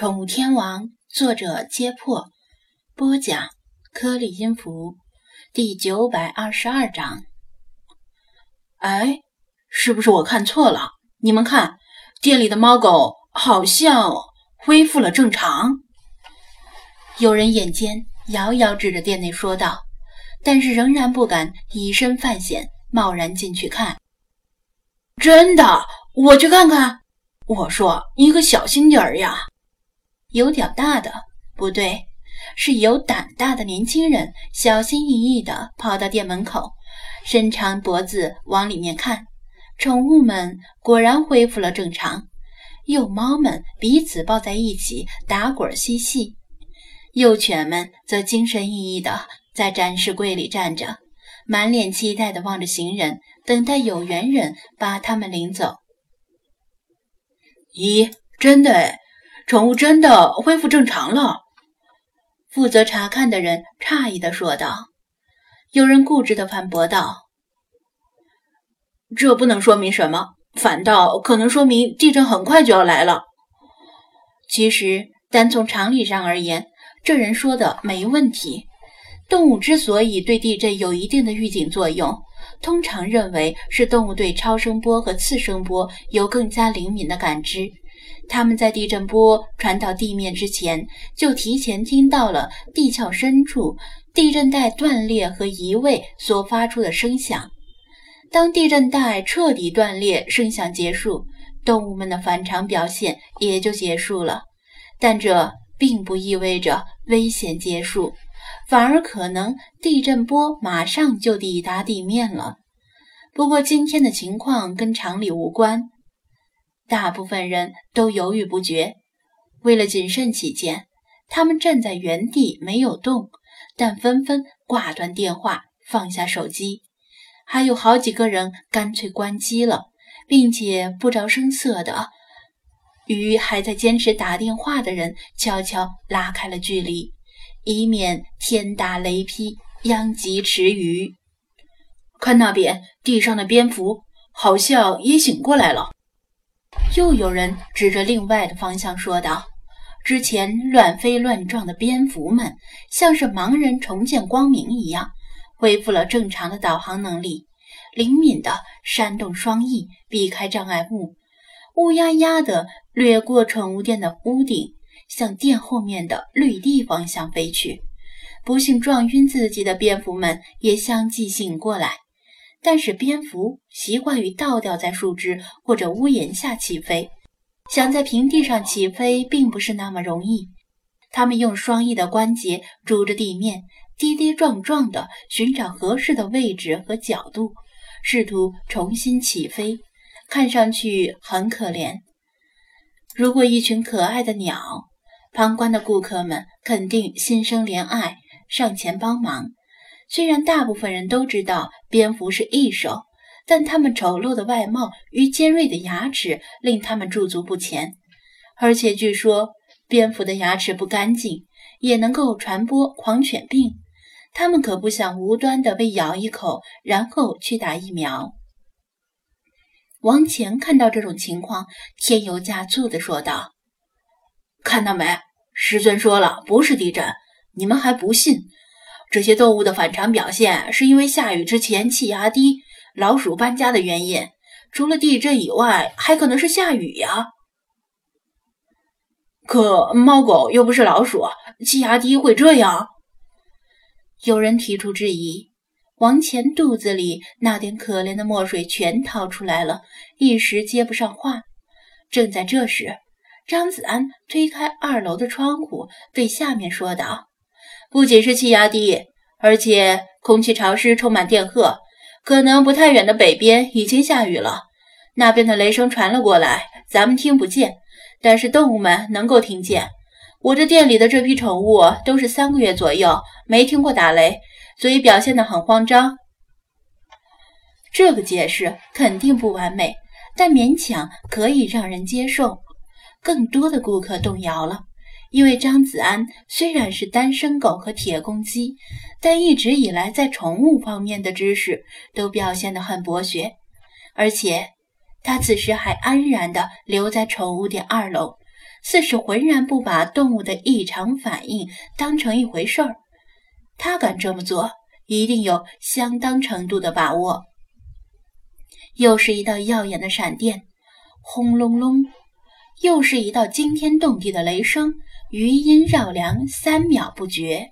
宠物天王》，作者：揭破，播讲：颗粒音符，第九百二十二章。哎，是不是我看错了？你们看，店里的猫狗好像恢复了正常。有人眼尖，遥遥指着店内说道，但是仍然不敢以身犯险，贸然进去看。真的，我去看看。我说：“你可小心点儿呀！”有点大的，不对，是有胆大的年轻人，小心翼翼地跑到店门口，伸长脖子往里面看。宠物们果然恢复了正常，幼猫们彼此抱在一起打滚嬉戏，幼犬们则精神奕奕地在展示柜里站着，满脸期待地望着行人，等待有缘人把他们领走。咦，真的哎，宠物真的恢复正常了。负责查看的人诧异的说道。有人固执的反驳道：“这不能说明什么，反倒可能说明地震很快就要来了。”其实，单从常理上而言，这人说的没问题。动物之所以对地震有一定的预警作用，通常认为是动物对超声波和次声波有更加灵敏的感知。他们在地震波传到地面之前，就提前听到了地壳深处地震带断裂和移位所发出的声响。当地震带彻底断裂，声响结束，动物们的反常表现也就结束了。但这并不意味着危险结束。反而可能地震波马上就抵达地面了。不过今天的情况跟常理无关，大部分人都犹豫不决。为了谨慎起见，他们站在原地没有动，但纷纷挂断电话，放下手机。还有好几个人干脆关机了，并且不着声色的与还在坚持打电话的人悄悄拉开了距离。以免天打雷劈，殃及池鱼。看那边地上的蝙蝠，好像也醒过来了。又有人指着另外的方向说道：“之前乱飞乱撞的蝙蝠们，像是盲人重见光明一样，恢复了正常的导航能力，灵敏地扇动双翼，避开障碍物，乌压压地掠过宠物店的屋顶。”向店后面的绿地方向飞去，不幸撞晕自己的蝙蝠们也相继醒过来。但是蝙蝠习惯于倒吊在树枝或者屋檐下起飞，想在平地上起飞并不是那么容易。它们用双翼的关节拄着地面，跌跌撞撞地寻找合适的位置和角度，试图重新起飞，看上去很可怜。如果一群可爱的鸟。旁观的顾客们肯定心生怜爱，上前帮忙。虽然大部分人都知道蝙蝠是异兽，但它们丑陋的外貌与尖锐的牙齿令他们驻足不前。而且据说蝙蝠的牙齿不干净，也能够传播狂犬病。它们可不想无端的被咬一口，然后去打疫苗。王乾看到这种情况，添油加醋地说道。看到没？师尊说了，不是地震，你们还不信？这些动物的反常表现是因为下雨之前气压低，老鼠搬家的原因。除了地震以外，还可能是下雨呀。可猫狗又不是老鼠，气压低会这样？有人提出质疑。王乾肚子里那点可怜的墨水全掏出来了，一时接不上话。正在这时。张子安推开二楼的窗户，对下面说道：“不仅是气压低，而且空气潮湿，充满电荷，可能不太远的北边已经下雨了。那边的雷声传了过来，咱们听不见，但是动物们能够听见。我这店里的这批宠物都是三个月左右，没听过打雷，所以表现得很慌张。这个解释肯定不完美，但勉强可以让人接受。”更多的顾客动摇了，因为张子安虽然是单身狗和铁公鸡，但一直以来在宠物方面的知识都表现得很博学，而且他此时还安然地留在宠物店二楼，似是浑然不把动物的异常反应当成一回事儿。他敢这么做，一定有相当程度的把握。又是一道耀眼的闪电，轰隆隆；又是一道惊天动地的雷声，余音绕梁，三秒不绝。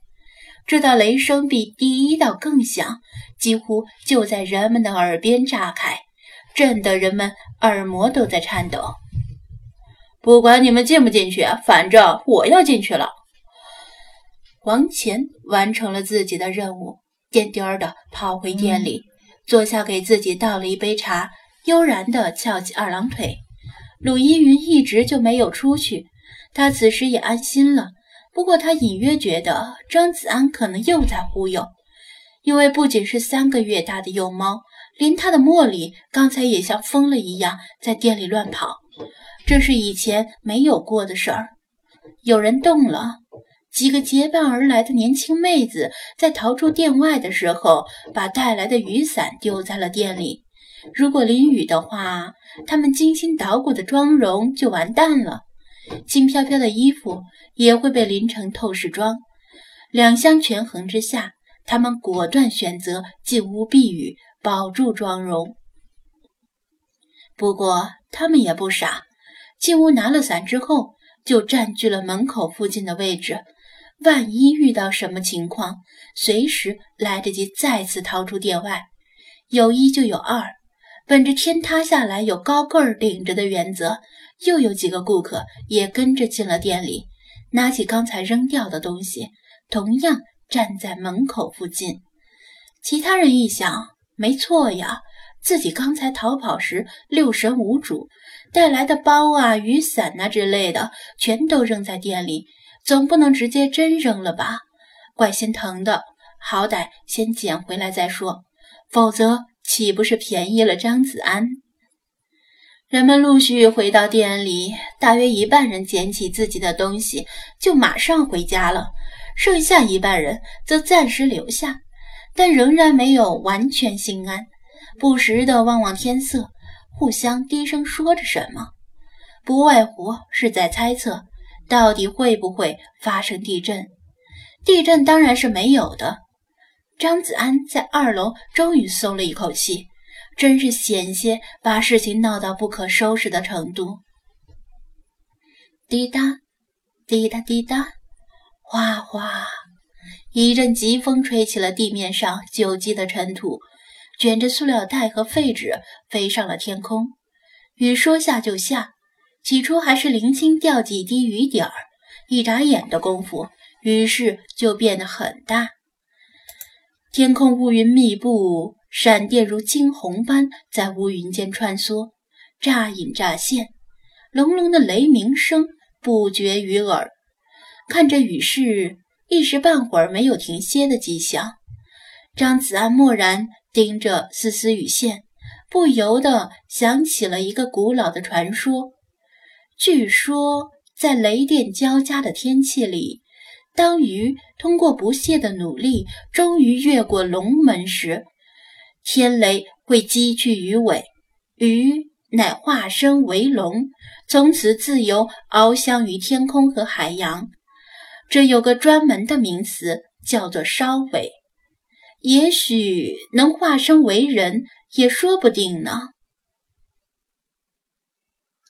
这道雷声比第一道更响，几乎就在人们的耳边炸开，震得人们耳膜都在颤抖。不管你们进不进去，反正我要进去了。王乾完成了自己的任务，颠颠儿的跑回店里，坐下给自己倒了一杯茶，悠然的翘起二郎腿。鲁依云一直就没有出去，他此时也安心了。不过他隐约觉得张子安可能又在忽悠，因为不仅是三个月大的幼猫，连他的茉莉刚才也像疯了一样在店里乱跑。这是以前没有过的事儿。有人动了，几个结伴而来的年轻妹子在逃出店外的时候，把带来的雨伞丢在了店里。如果淋雨的话，他们精心捣鼓的妆容就完蛋了，轻飘飘的衣服也会被淋成透视装。两相权衡之下，他们果断选择进屋避雨，保住妆容。不过他们也不傻。进屋拿了伞之后，就占据了门口附近的位置。万一遇到什么情况，随时来得及再次逃出店外。有一就有二，本着天塌下来有高个儿顶着的原则，又有几个顾客也跟着进了店里，拿起刚才扔掉的东西，同样站在门口附近。其他人一想，没错呀，自己刚才逃跑时六神无主。带来的包啊、雨伞啊之类的，全都扔在店里，总不能直接真扔了吧？怪心疼的，好歹先捡回来再说，否则岂不是便宜了张子安？人们陆续回到店里，大约一半人捡起自己的东西就马上回家了，剩下一半人则暂时留下，但仍然没有完全心安，不时地望望天色。互相低声说着什么，不外乎是在猜测到底会不会发生地震。地震当然是没有的。张子安在二楼终于松了一口气，真是险些把事情闹到不可收拾的程度。滴答，滴答滴答，哗哗，一阵疾风吹起了地面上久积的尘土。卷着塑料袋和废纸飞上了天空，雨说下就下。起初还是零星掉几滴雨点儿，一眨眼的功夫，雨势就变得很大。天空乌云密布，闪电如惊鸿般在乌云间穿梭，乍隐乍现，隆隆的雷鸣声不绝于耳。看着雨势，一时半会儿没有停歇的迹象。张子安默然。盯着丝丝雨线，不由得想起了一个古老的传说。据说，在雷电交加的天气里，当鱼通过不懈的努力，终于越过龙门时，天雷会击去鱼尾，鱼乃化身为龙，从此自由翱翔于天空和海洋。这有个专门的名词，叫做烧尾。也许能化身为人，也说不定呢。